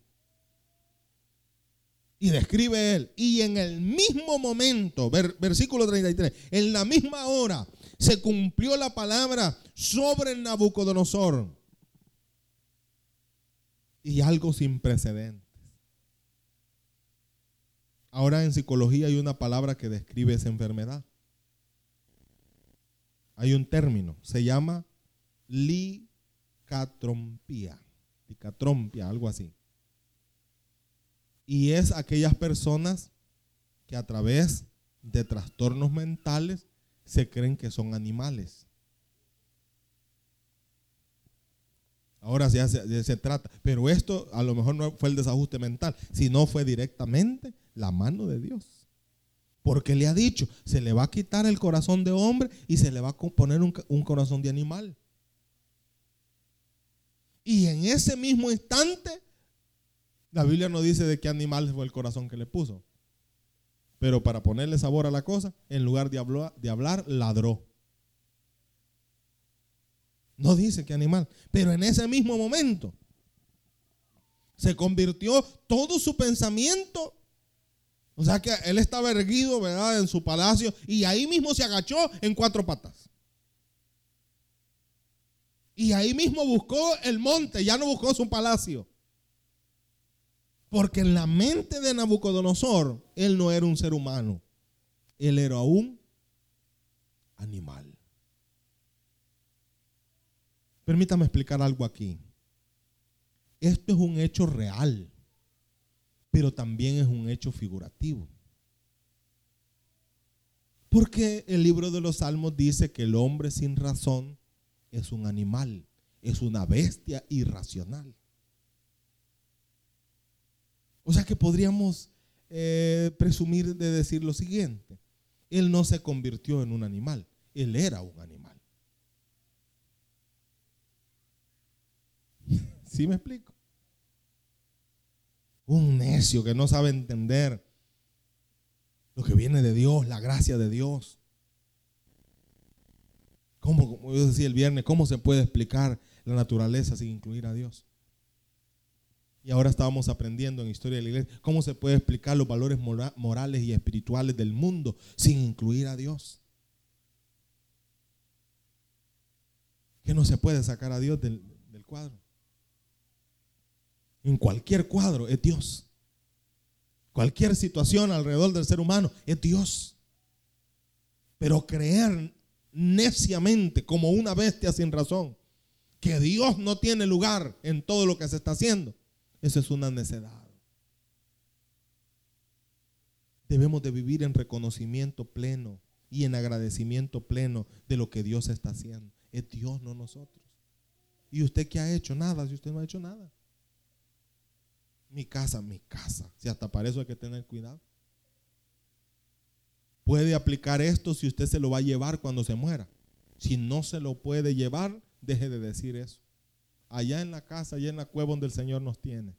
Y describe él, y en el mismo momento, versículo 33, en la misma hora se cumplió la palabra sobre Nabucodonosor y algo sin precedentes. Ahora en psicología hay una palabra que describe esa enfermedad. Hay un término, se llama licatrompía, licatrompia, algo así. Y es aquellas personas que a través de trastornos mentales se creen que son animales. Ahora se, trata. Pero esto a lo mejor no fue el desajuste mental, sino fue directamente la mano de Dios. Porque le ha dicho, se le va a quitar el corazón de hombre y se le va a poner un, corazón de animal. Y en ese mismo instante, la Biblia no dice de qué animal fue el corazón que le puso. Pero para ponerle sabor a la cosa, en lugar de hablar ladró. No dice qué animal. Pero en ese mismo momento se convirtió todo su pensamiento. O sea que él estaba erguido, ¿verdad? En su palacio y ahí mismo se agachó en cuatro patas. Y ahí mismo buscó el monte, ya no buscó su palacio. Porque en la mente de Nabucodonosor, él no era un ser humano, él era un animal. Permítame explicar algo aquí. Esto es un hecho real, pero también es un hecho figurativo. Porque el libro de los Salmos dice que el hombre sin razón es un animal, es una bestia irracional. O sea que podríamos eh, presumir de decir lo siguiente. Él no se convirtió en un animal, él era un animal. ¿Sí me explico? Un necio que no sabe entender lo que viene de Dios, la gracia de Dios. ¿Cómo, como yo decía el viernes, cómo se puede explicar la naturaleza sin incluir a Dios? Y ahora estábamos aprendiendo en historia de la iglesia cómo se puede explicar los valores morales y espirituales del mundo sin incluir a Dios. Que no se puede sacar a Dios del, del cuadro. En cualquier cuadro es Dios. Cualquier situación alrededor del ser humano es Dios. Pero creer neciamente como una bestia sin razón que Dios no tiene lugar en todo lo que se está haciendo eso es una necedad. Debemos de vivir en reconocimiento pleno y en agradecimiento pleno de lo que Dios está haciendo. Es Dios, no nosotros. ¿Y usted qué ha hecho? Nada, si usted no ha hecho nada. Mi casa, mi casa. Si hasta para eso hay que tener cuidado. Puede aplicar esto si usted se lo va a llevar cuando se muera. Si no se lo puede llevar, deje de decir eso allá en la casa, allá en la cueva donde el Señor nos tiene.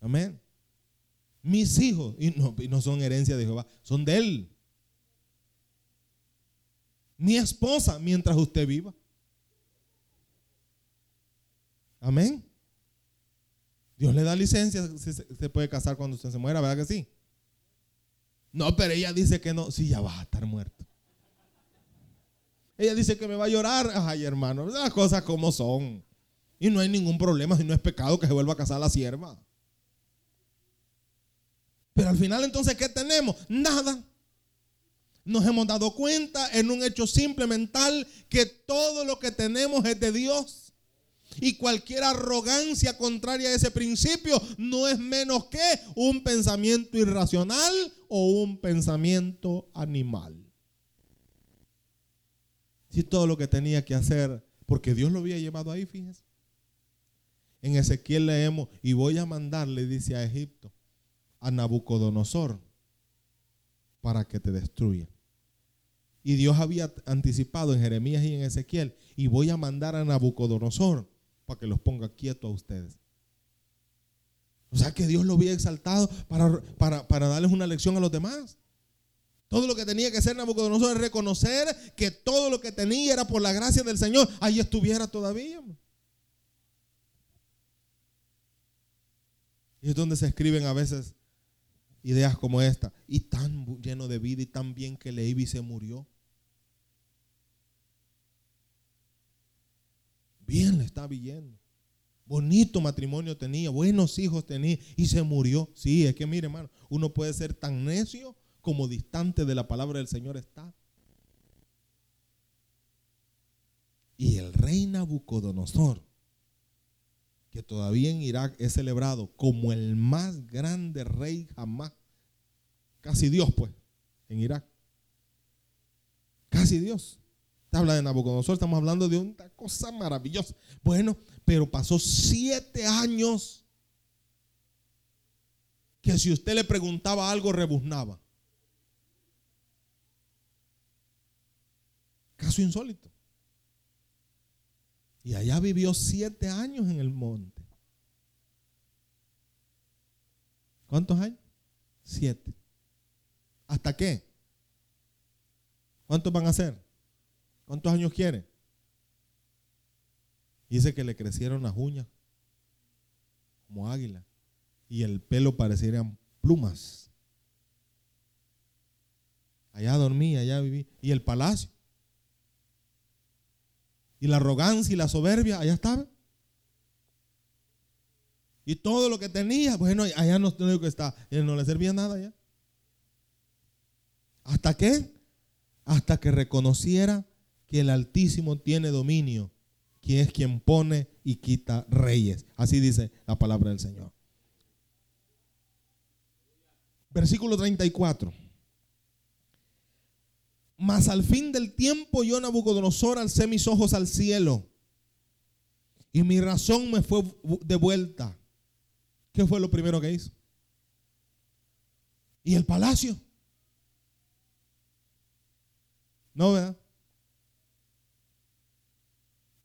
Amén. Mis hijos, y no, son herencia de Jehová, son de Él. Mi esposa, mientras usted viva. Amén. Dios le da licencia, se, se puede casar cuando usted se muera, ¿verdad que sí? No, pero ella dice que no, sí, ya va a estar muerto. Ella dice que me va a llorar. Ay, hermano, las cosas como son. Y no hay ningún problema si no es pecado que se vuelva a casar la sierva. Pero al final entonces, ¿qué tenemos? Nada. Nos hemos dado cuenta en un hecho simple mental que todo lo que tenemos es de Dios. Y cualquier arrogancia contraria a ese principio no es menos que un pensamiento irracional o un pensamiento animal. Si todo lo que tenía que hacer, porque Dios lo había llevado ahí, fíjese. En Ezequiel leemos, y voy a mandarle, dice a Egipto, a Nabucodonosor, para que te destruya. Y Dios había anticipado en Jeremías y en Ezequiel, y voy a mandar a Nabucodonosor que los ponga quietos a ustedes. O sea que Dios lo había exaltado para, para, para darles una lección a los demás. Todo lo que tenía que hacer Nabucodonosor es reconocer que todo lo que tenía era por la gracia del Señor. Ahí estuviera todavía. Y es donde se escriben a veces ideas como esta. Y tan lleno de vida y tan bien que leí y se murió. Bien le está viviendo. Bonito matrimonio tenía, buenos hijos tenía y se murió. Sí, es que mire, hermano, uno puede ser tan necio como distante de la palabra del Señor está. Y el rey Nabucodonosor, que todavía en Irak es celebrado como el más grande rey jamás, casi Dios pues, en Irak. Casi Dios. Habla de Nabucodonosor, estamos hablando de una cosa maravillosa. Bueno, pero pasó siete años que si usted le preguntaba algo, rebuznaba. Caso insólito. Y allá vivió siete años en el monte. ¿Cuántos años? Siete. ¿Hasta qué? ¿Cuántos van a ser? ¿Cuántos años quiere? Dice que le crecieron las uñas como águila y el pelo parecieran plumas. Allá dormía, allá vivía. Y el palacio y la arrogancia y la soberbia, allá estaba. Y todo lo que tenía, bueno, allá no tenía que estar. Él no le servía nada ya. ¿Hasta qué? Hasta que reconociera que el Altísimo tiene dominio, quien es quien pone y quita reyes. Así dice la palabra del Señor. Versículo 34. Mas al fin del tiempo yo Nabucodonosor alcé mis ojos al cielo y mi razón me fue de vuelta. ¿Qué fue lo primero que hizo? ¿Y el palacio? No, ¿verdad?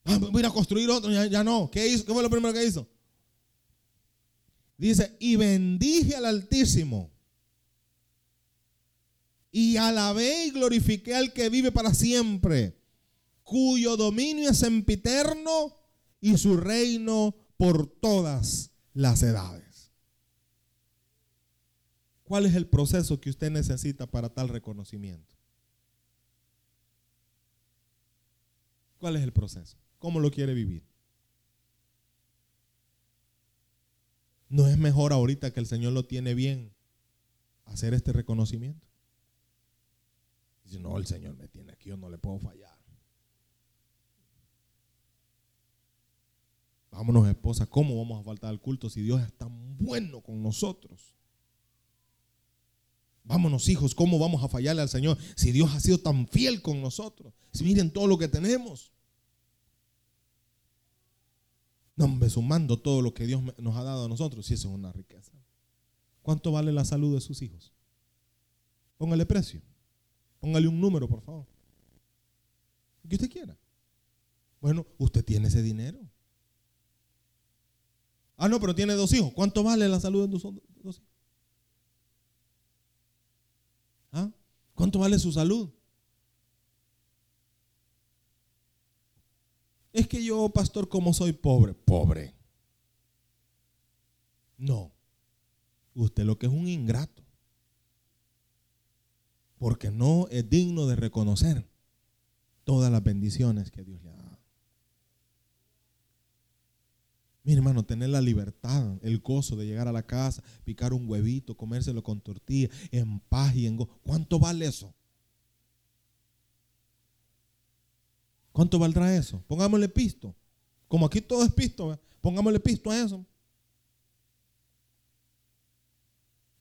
Ah, voy a construir otro, ya, ya, no. ¿Qué hizo? ¿Qué fue lo primero que hizo? Dice, y bendije al Altísimo y alabé y glorifiqué al que vive para siempre, cuyo dominio es sempiterno y su reino por todas las edades. ¿Cuál es el proceso que usted necesita para tal reconocimiento? ¿Cuál es el proceso? ¿Cómo lo quiere vivir? ¿No es mejor ahorita que el Señor lo tiene bien hacer este reconocimiento? Dice, no, el Señor me tiene aquí, yo no le puedo fallar. Vámonos, esposa, ¿cómo vamos a faltar al culto si Dios es tan bueno con nosotros? Vámonos, hijos, ¿cómo vamos a fallarle al Señor si Dios ha sido tan fiel con nosotros? Si miren todo lo que tenemos. No, sumando todo lo que Dios nos ha dado a nosotros, si eso es una riqueza. ¿Cuánto vale la salud de sus hijos? Póngale precio. Póngale un número, por favor. Que usted quiera. Bueno, usted tiene ese dinero. Ah, no, pero tiene dos hijos. ¿Cuánto vale la salud de sus dos hijos? ¿Ah? ¿Cuánto vale su salud? Es que yo, pastor, como soy pobre, pobre. No. Usted lo que es un ingrato. Porque no es digno de reconocer todas las bendiciones que Dios le ha dado. Mi hermano, tener la libertad, el gozo de llegar a la casa, picar un huevito, comérselo con tortilla, en paz y en gozo. ¿Cuánto vale eso? ¿Cuánto valdrá eso? Pongámosle pisto. Como aquí todo es pisto, pongámosle pisto a eso.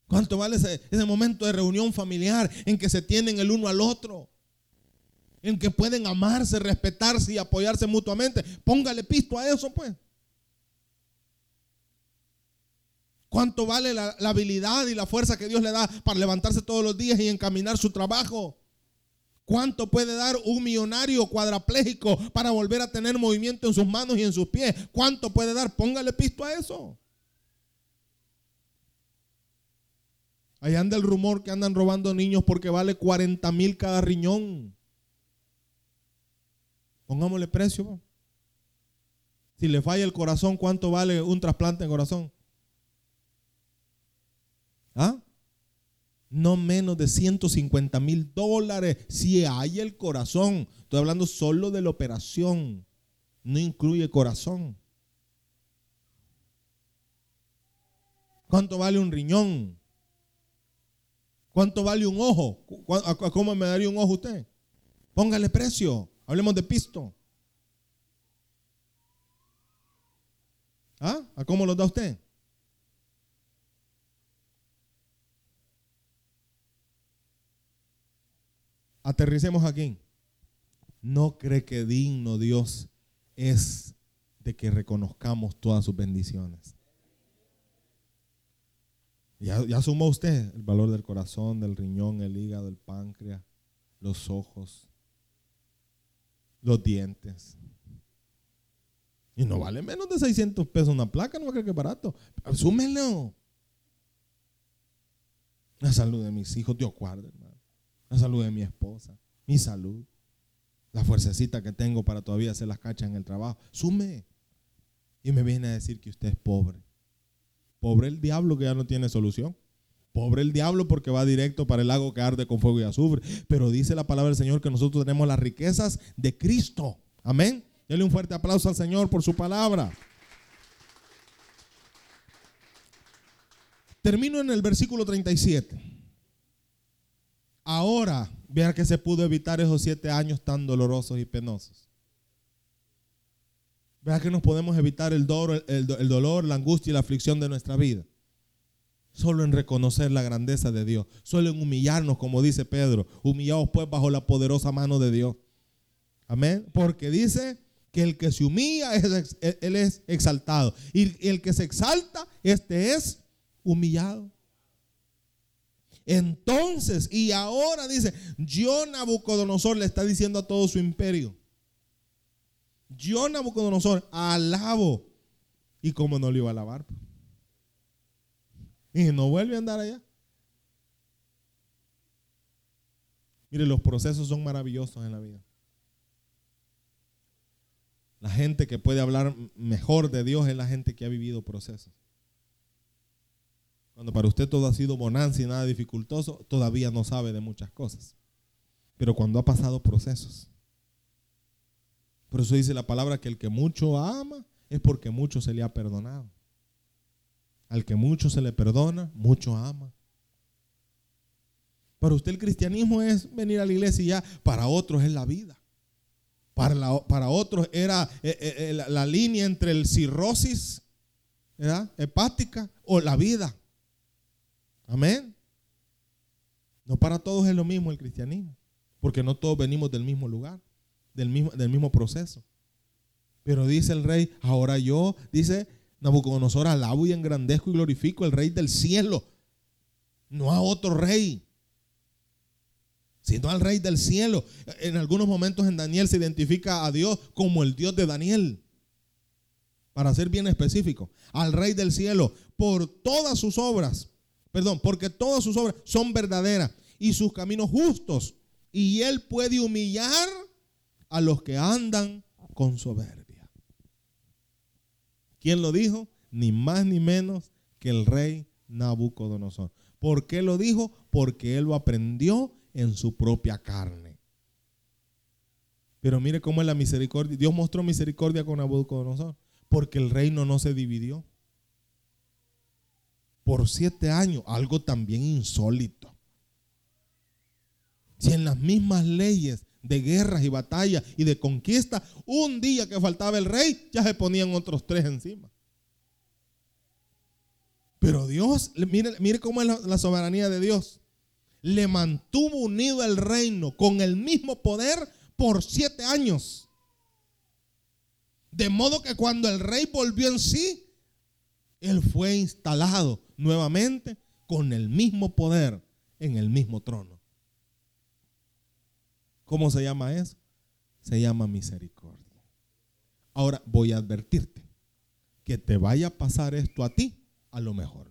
¿Cuánto vale ese, momento de reunión familiar en que se tienen el uno al otro? En que pueden amarse, respetarse y apoyarse mutuamente. Póngale pisto a eso, pues. ¿Cuánto vale la habilidad y la fuerza que Dios le da para levantarse todos los días y encaminar su trabajo? ¿Cuánto puede dar un millonario cuadraplégico para volver a tener movimiento en sus manos y en sus pies? ¿Cuánto puede dar? Póngale pisto a eso. Ahí anda el rumor que andan robando niños porque vale 40 mil cada riñón. Pongámosle precio. Si le falla el corazón, ¿cuánto vale un trasplante de corazón? ¿Ah? No menos de 150 mil dólares si hay el corazón. Estoy hablando solo de la operación, no incluye corazón. ¿Cuánto vale un riñón? ¿Cuánto vale un ojo? ¿Cómo me daría un ojo usted? Póngale precio. Hablemos de pisto. ¿Ah? ¿A cómo lo da usted? Aterricemos aquí. ¿No cree que digno Dios es de que reconozcamos todas sus bendiciones? Ya, sumó usted el valor del corazón, del riñón, el hígado, el páncreas, los ojos, los dientes. Y no vale menos de 600 pesos una placa, no va a creer que es barato. Súmelo. La salud de mis hijos, Dios guarde, hermano la salud de mi esposa, mi salud, la fuercecita que tengo para todavía hacer las cachas en el trabajo. Sume. Y me viene a decir que usted es pobre. Pobre el diablo que ya no tiene solución. Pobre el diablo porque va directo para el lago que arde con fuego y azufre. Pero dice la palabra del Señor que nosotros tenemos las riquezas de Cristo. Amén. Dele un fuerte aplauso al Señor por su palabra. Termino en el versículo 37. Ahora, vea que se pudo evitar esos siete años tan dolorosos y penosos. Vea que nos podemos evitar el dolor, la angustia y la aflicción de nuestra vida. Solo en reconocer la grandeza de Dios. Solo en humillarnos, como dice Pedro. Humillados pues bajo la poderosa mano de Dios. Amén. Porque dice que el que se humilla, él es exaltado. Y el que se exalta, este es humillado. Entonces, y ahora dice, yo Nabucodonosor le está diciendo a todo su imperio. Yo Nabucodonosor alabo. ¿Y cómo no le iba a alabar? Y no vuelve a andar allá. Mire, los procesos son maravillosos en la vida. La gente que puede hablar mejor de Dios es la gente que ha vivido procesos. Cuando para usted todo ha sido bonanza y nada dificultoso, todavía no sabe de muchas cosas. Pero cuando ha pasado procesos. Por eso dice la palabra que el que mucho ama es porque mucho se le ha perdonado. Al que mucho se le perdona, mucho ama. Para usted el cristianismo es venir a la iglesia y ya, para otros es la vida. Para, para otros era eh, eh, eh, la, línea entre el cirrosis hepática o la vida. Amén. No para todos es lo mismo el cristianismo, porque no todos venimos del mismo lugar, del mismo, del mismo proceso. Pero dice el rey, ahora yo, dice Nabucodonosor, alabo y engrandezco y glorifico el rey del cielo, no a otro rey sino al rey del cielo. En algunos momentos en Daniel se identifica a Dios como el Dios de Daniel. Para ser bien específico, al rey del cielo, por todas sus obras, perdón, porque todas sus obras son verdaderas y sus caminos justos. Y él puede humillar a los que andan con soberbia. ¿Quién lo dijo? Ni más ni menos que el rey Nabucodonosor. ¿Por qué lo dijo? Porque él lo aprendió en su propia carne. Pero mire cómo es la misericordia. Dios mostró misericordia con Nabucodonosor, porque el reino no se dividió. Por siete años, algo también insólito. Si en las mismas leyes de guerras y batallas y de conquista, un día que faltaba el rey, ya se ponían otros tres encima. Pero Dios, mire, mire cómo es la soberanía de Dios le mantuvo unido el reino con el mismo poder por siete años. De modo que cuando el rey volvió en sí, él fue instalado nuevamente con el mismo poder en el mismo trono. ¿Cómo se llama eso? Se llama misericordia. Ahora voy a advertirte que te vaya a pasar esto a ti, a lo mejor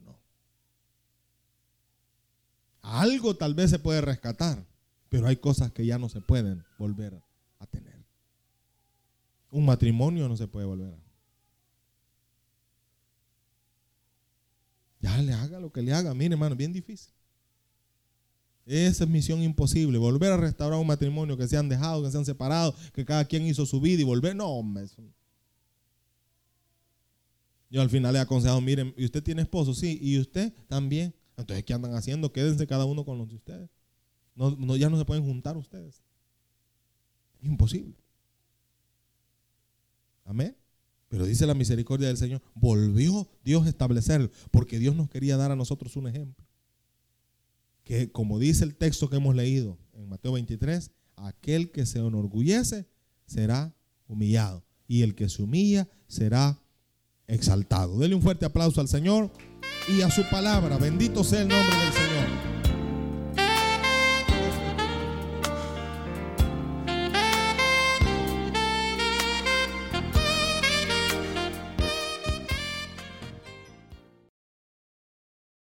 algo tal vez se puede rescatar, pero hay cosas que ya no se pueden volver a tener. Un matrimonio no se puede volver a. Ya le haga lo que le haga. Mire, hermano, bien difícil. Esa es misión imposible. Volver a restaurar un matrimonio que se han dejado, que se han separado, que cada quien hizo su vida y volver. No, hombre. Yo al final le he aconsejado, miren, ¿y usted tiene esposo? Sí, ¿y usted también? Entonces, ¿qué andan haciendo? Quédense cada uno con los de ustedes. No, ya no se pueden juntar ustedes. Imposible. Amén. Pero dice la misericordia del Señor, volvió Dios a establecer, porque Dios nos quería dar a nosotros un ejemplo. Que como dice el texto que hemos leído en Mateo 23, aquel que se enorgullece será humillado y el que se humilla será exaltado. Dele un fuerte aplauso al Señor y a su palabra. Bendito sea el nombre del Señor.